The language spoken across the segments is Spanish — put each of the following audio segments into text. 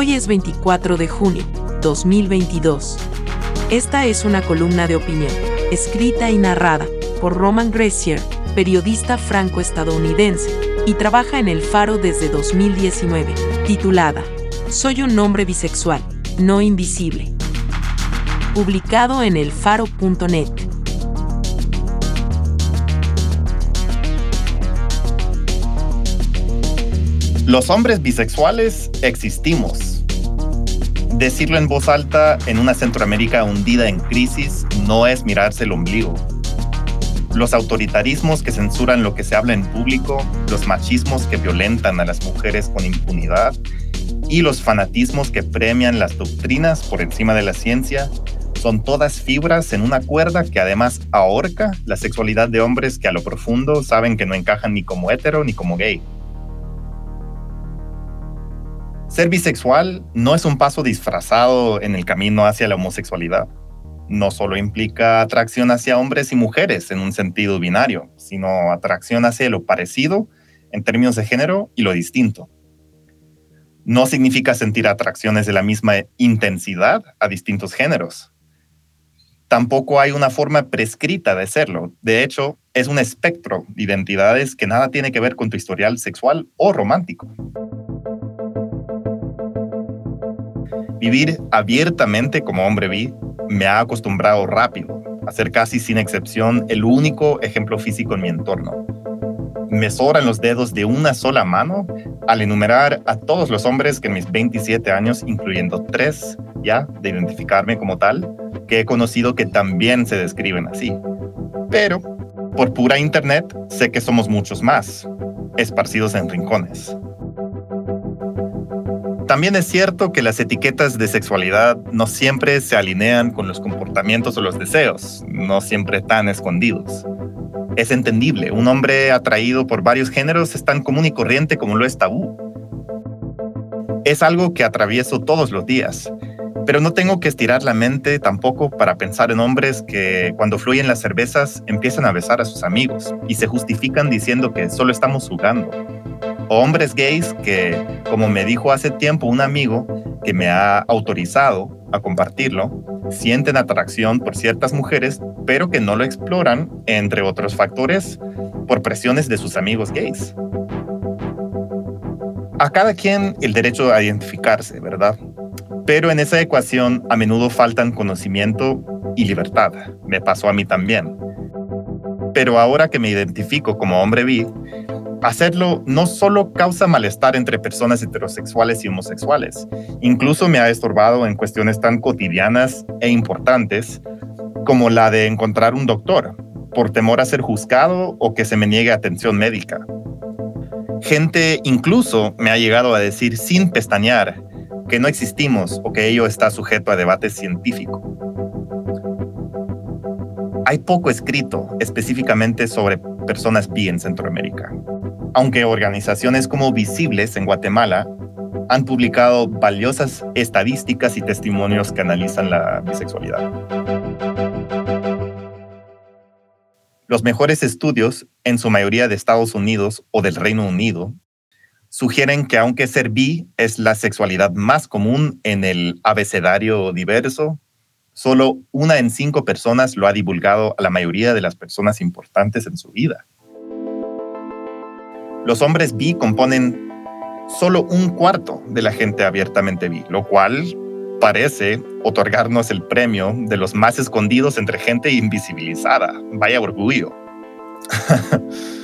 Hoy es 24 de junio, 2022. Esta es una columna de opinión, escrita y narrada por Roman Gracier, periodista franco-estadounidense, y trabaja en El Faro desde 2019, titulada Soy un hombre bisexual, no invisible. Publicado en elfaro.net. Los hombres bisexuales existimos. Decirlo en voz alta en una Centroamérica hundida en crisis no es mirarse el ombligo. Los autoritarismos que censuran lo que se habla en público, los machismos que violentan a las mujeres con impunidad y los fanatismos que premian las doctrinas por encima de la ciencia son todas fibras en una cuerda que además ahorca la sexualidad de hombres que a lo profundo saben que no encajan ni como hetero ni como gay. Ser bisexual no es un paso disfrazado en el camino hacia la homosexualidad. No solo implica atracción hacia hombres y mujeres en un sentido binario, sino atracción hacia lo parecido en términos de género y lo distinto. No significa sentir atracciones de la misma intensidad a distintos géneros. Tampoco hay una forma prescrita de serlo. De hecho, es un espectro de identidades que nada tiene que ver con tu historial sexual o romántico. Vivir abiertamente como hombre vi me ha acostumbrado rápido a ser casi sin excepción el único ejemplo físico en mi entorno. Me sobran los dedos de una sola mano al enumerar a todos los hombres que en mis 27 años, incluyendo tres ya de identificarme como tal, que he conocido que también se describen así. Pero, por pura internet, sé que somos muchos más, esparcidos en rincones. También es cierto que las etiquetas de sexualidad no siempre se alinean con los comportamientos o los deseos, no siempre están escondidos. Es entendible, un hombre atraído por varios géneros es tan común y corriente como lo es tabú. Es algo que atravieso todos los días, pero no tengo que estirar la mente tampoco para pensar en hombres que cuando fluyen las cervezas empiezan a besar a sus amigos y se justifican diciendo que solo estamos jugando hombres gays que, como me dijo hace tiempo un amigo que me ha autorizado a compartirlo, sienten atracción por ciertas mujeres, pero que no lo exploran, entre otros factores, por presiones de sus amigos gays. A cada quien el derecho a identificarse, ¿verdad? Pero en esa ecuación a menudo faltan conocimiento y libertad. Me pasó a mí también. Pero ahora que me identifico como hombre bi, hacerlo no solo causa malestar entre personas heterosexuales y homosexuales, incluso me ha estorbado en cuestiones tan cotidianas e importantes como la de encontrar un doctor por temor a ser juzgado o que se me niegue atención médica. Gente incluso me ha llegado a decir sin pestañear que no existimos o que ello está sujeto a debate científico. Hay poco escrito específicamente sobre personas bi en Centroamérica aunque organizaciones como Visibles en Guatemala han publicado valiosas estadísticas y testimonios que analizan la bisexualidad. Los mejores estudios, en su mayoría de Estados Unidos o del Reino Unido, sugieren que aunque ser bi es la sexualidad más común en el abecedario diverso, solo una en cinco personas lo ha divulgado a la mayoría de las personas importantes en su vida. Los hombres bi componen solo un cuarto de la gente abiertamente bi, lo cual parece otorgarnos el premio de los más escondidos entre gente invisibilizada. Vaya orgullo.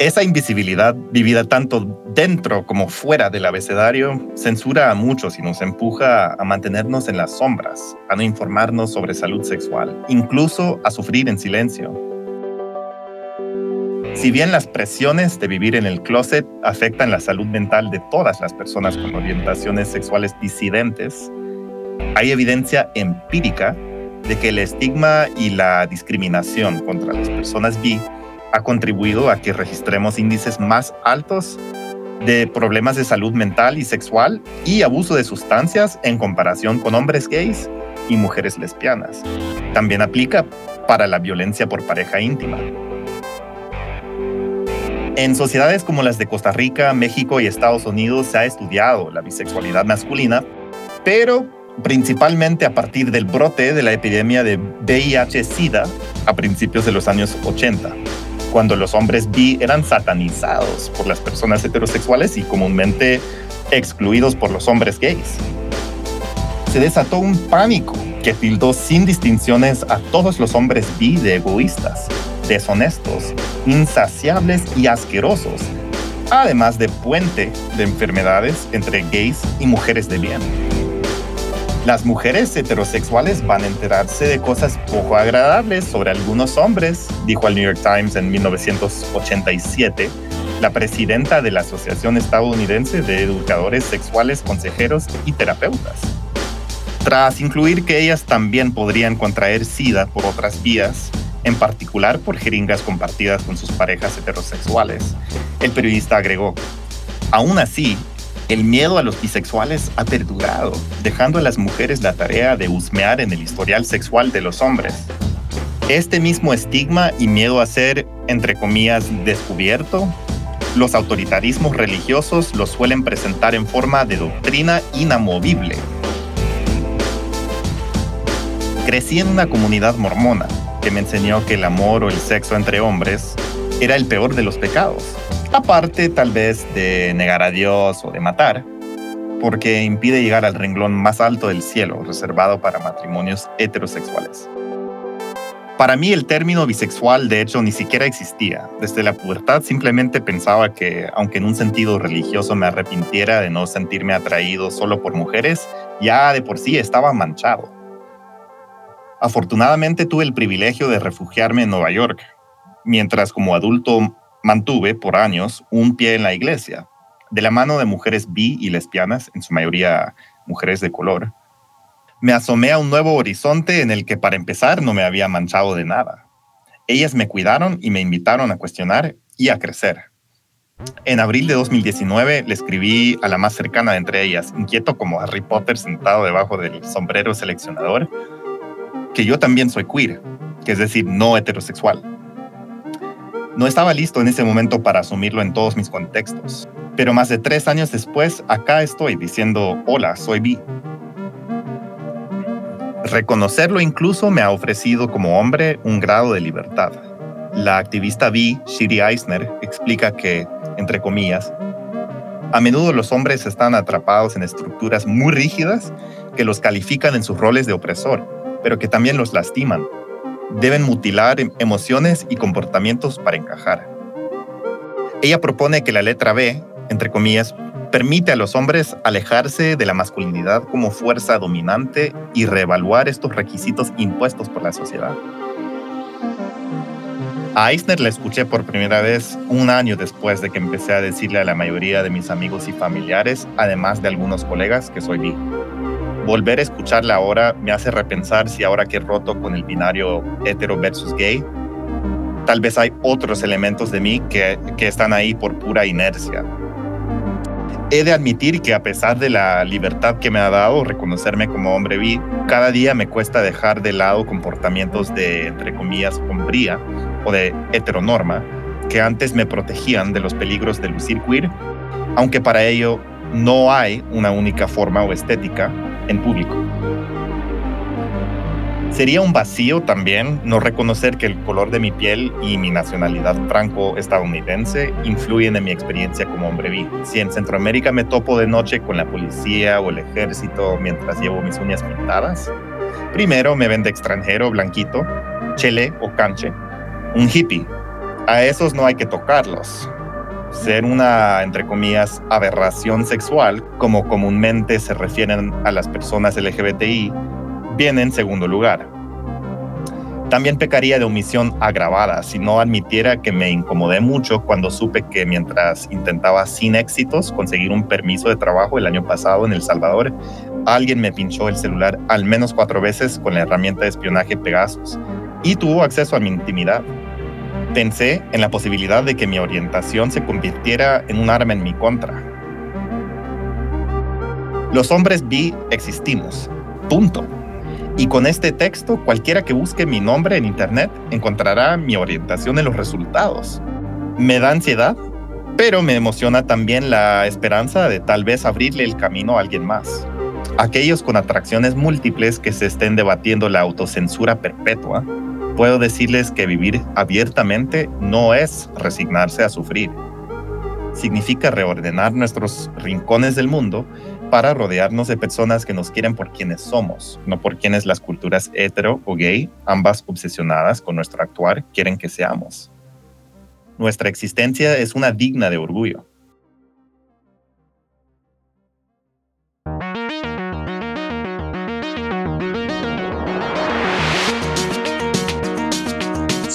Esa invisibilidad, vivida tanto dentro como fuera del abecedario, censura a muchos y nos empuja a mantenernos en las sombras, a no informarnos sobre salud sexual, incluso a sufrir en silencio. Si bien las presiones de vivir en el closet afectan la salud mental de todas las personas con orientaciones sexuales disidentes, hay evidencia empírica de que el estigma y la discriminación contra las personas bi ha contribuido a que registremos índices más altos de problemas de salud mental y sexual y abuso de sustancias en comparación con hombres gays y mujeres lesbianas. También aplica para la violencia por pareja íntima. En sociedades como las de Costa Rica, México y Estados Unidos se ha estudiado la bisexualidad masculina, pero principalmente a partir del brote de la epidemia de VIH-Sida a principios de los años 80 cuando los hombres bi eran satanizados por las personas heterosexuales y comúnmente excluidos por los hombres gays. Se desató un pánico que tildó sin distinciones a todos los hombres bi de egoístas, deshonestos, insaciables y asquerosos, además de puente de enfermedades entre gays y mujeres de bien. Las mujeres heterosexuales van a enterarse de cosas poco agradables sobre algunos hombres, dijo al New York Times en 1987 la presidenta de la Asociación Estadounidense de Educadores Sexuales, Consejeros y Terapeutas. Tras incluir que ellas también podrían contraer SIDA por otras vías, en particular por jeringas compartidas con sus parejas heterosexuales, el periodista agregó, Aún así, el miedo a los bisexuales ha perdurado, dejando a las mujeres la tarea de husmear en el historial sexual de los hombres. Este mismo estigma y miedo a ser, entre comillas, descubierto, los autoritarismos religiosos lo suelen presentar en forma de doctrina inamovible. Crecí en una comunidad mormona que me enseñó que el amor o el sexo entre hombres era el peor de los pecados aparte tal vez de negar a Dios o de matar, porque impide llegar al renglón más alto del cielo, reservado para matrimonios heterosexuales. Para mí el término bisexual de hecho ni siquiera existía. Desde la pubertad simplemente pensaba que, aunque en un sentido religioso me arrepintiera de no sentirme atraído solo por mujeres, ya de por sí estaba manchado. Afortunadamente tuve el privilegio de refugiarme en Nueva York, mientras como adulto mantuve por años un pie en la iglesia, de la mano de mujeres bi y lesbianas, en su mayoría mujeres de color. Me asomé a un nuevo horizonte en el que para empezar no me había manchado de nada. Ellas me cuidaron y me invitaron a cuestionar y a crecer. En abril de 2019 le escribí a la más cercana de entre ellas, inquieto como Harry Potter sentado debajo del sombrero seleccionador, que yo también soy queer, que es decir, no heterosexual no estaba listo en ese momento para asumirlo en todos mis contextos, pero más de tres años después, acá estoy diciendo, hola, soy bi. Reconocerlo incluso me ha ofrecido como hombre un grado de libertad. La activista bi, Shiri Eisner, explica que, entre comillas, a menudo los hombres están atrapados en estructuras muy rígidas que los califican en sus roles de opresor, pero que también los lastiman deben mutilar em, emociones y comportamientos para encajar. Ella propone que la letra B, entre comillas, permite a los hombres alejarse de la masculinidad como fuerza dominante y reevaluar estos requisitos impuestos por la sociedad. A Eisner la escuché por primera vez un año después de que empecé a decirle a la mayoría de mis amigos y familiares, además de algunos colegas, que soy bi volver a escucharla ahora me hace repensar si ahora que he roto con el binario hetero versus gay, tal vez hay otros elementos de mí que, que están ahí por pura inercia. He de admitir que a pesar de la libertad que me ha dado reconocerme como hombre bi, cada día me cuesta dejar de lado comportamientos de, entre comillas, hombría o de heteronorma que antes me protegían de los peligros de lucir queer, aunque para ello no hay una única forma o estética en público. Sería un vacío también no reconocer que el color de mi piel y mi nacionalidad franco-estadounidense influyen en mi experiencia como hombre bi. Si en Centroamérica me topo de noche con la policía o el ejército mientras llevo mis uñas pintadas, primero me ven de extranjero blanquito, chele o canche, un hippie. A esos no hay que tocarlos ser una, entre comillas, aberración sexual, como comúnmente se refieren a las personas LGBTI, viene en segundo lugar. También pecaría de omisión agravada si no admitiera que me incomodé mucho cuando supe que mientras intentaba sin éxitos conseguir un permiso de trabajo el año pasado en El Salvador, alguien me pinchó el celular al menos cuatro veces con la herramienta de espionaje Pegasus y tuvo acceso a mi intimidad. Pensé en la posibilidad de que mi orientación se convirtiera en un arma en mi contra. Los hombres bi existimos. Punto. Y con este texto, cualquiera que busque mi nombre en Internet encontrará mi orientación en los resultados. Me da ansiedad, pero me emociona también la esperanza de tal vez abrirle el camino a alguien más. Aquellos con atracciones múltiples que se estén debatiendo la autocensura perpetua, puedo decirles que vivir abiertamente no es resignarse a sufrir. Significa reordenar nuestros rincones del mundo para rodearnos de personas que nos quieren por quienes somos, no por quienes las culturas hetero o gay, ambas obsesionadas con nuestro actuar, quieren que seamos. Nuestra existencia es una digna de orgullo.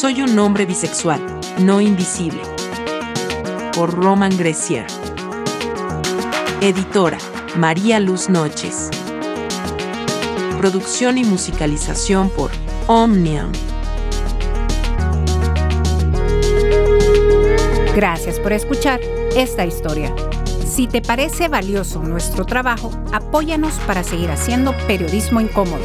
Soy un hombre bisexual, no invisible. Por Roman Grecier. Editora María Luz Noches. Producción y musicalización por Omnium. Gracias por escuchar esta historia. Si te parece valioso nuestro trabajo, apóyanos para seguir haciendo periodismo incómodo.